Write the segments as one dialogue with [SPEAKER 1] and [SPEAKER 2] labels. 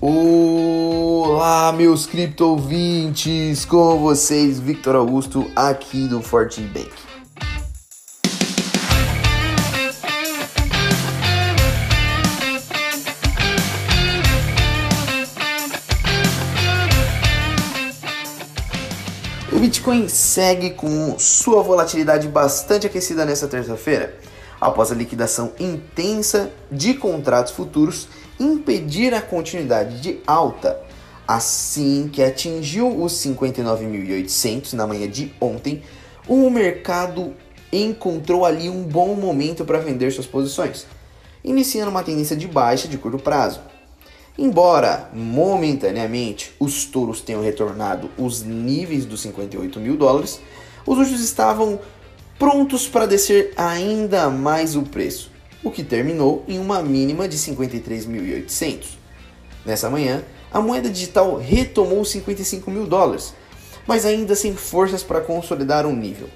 [SPEAKER 1] Olá, meus cripto ouvintes, com vocês, Victor Augusto, aqui do Fortune Bank. O Bitcoin segue com sua volatilidade bastante aquecida nesta terça-feira, após a liquidação intensa de contratos futuros impedir a continuidade de alta. Assim que atingiu os 59.800 na manhã de ontem, o mercado encontrou ali um bom momento para vender suas posições, iniciando uma tendência de baixa de curto prazo. Embora momentaneamente os touros tenham retornado os níveis dos 58 mil dólares, os últimos estavam prontos para descer ainda mais o preço o que terminou em uma mínima de 53.800. Nessa manhã, a moeda digital retomou 55 mil dólares, mas ainda sem forças para consolidar um nível.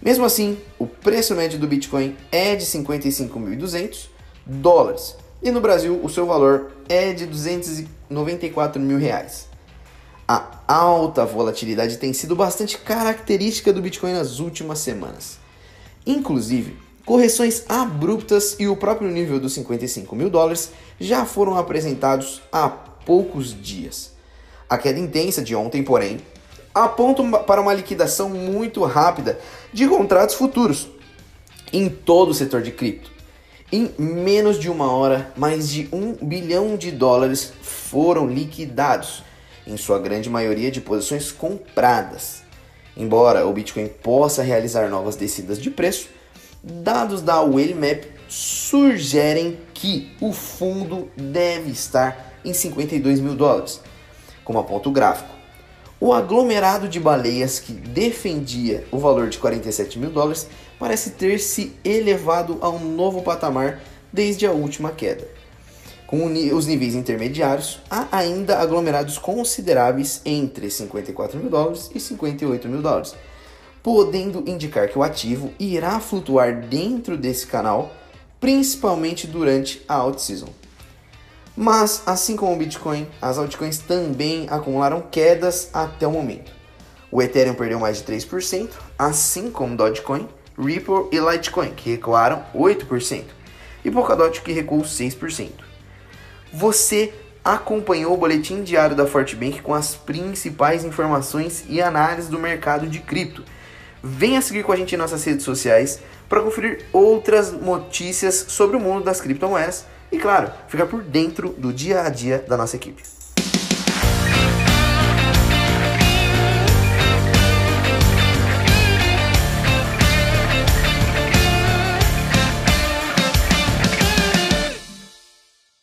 [SPEAKER 1] Mesmo assim, o preço médio do Bitcoin é de 55.200 dólares e no Brasil o seu valor é de 294 mil reais. A alta volatilidade tem sido bastante característica do Bitcoin nas últimas semanas. Inclusive, Correções abruptas e o próprio nível dos 55 mil dólares já foram apresentados há poucos dias. A queda intensa de ontem, porém, aponta para uma liquidação muito rápida de contratos futuros em todo o setor de cripto. Em menos de uma hora, mais de um bilhão de dólares foram liquidados, em sua grande maioria de posições compradas. Embora o Bitcoin possa realizar novas descidas de preço, Dados da Whalemap sugerem que o fundo deve estar em 52 mil dólares, como aponta o gráfico. O aglomerado de baleias que defendia o valor de 47 mil dólares parece ter se elevado a um novo patamar desde a última queda. Com os níveis intermediários, há ainda aglomerados consideráveis entre 54 mil dólares e 58 mil dólares, podendo indicar que o ativo irá flutuar dentro desse canal, principalmente durante a alt season. Mas, assim como o Bitcoin, as altcoins também acumularam quedas até o momento. O Ethereum perdeu mais de 3%, assim como Dogecoin, Ripple e Litecoin, que recuaram 8%, e Polkadot, que recuou 6%. Você acompanhou o boletim diário da Fortbank com as principais informações e análises do mercado de cripto Venha seguir com a gente em nossas redes sociais para conferir outras notícias sobre o mundo das criptomoedas e, claro, ficar por dentro do dia a dia da nossa equipe.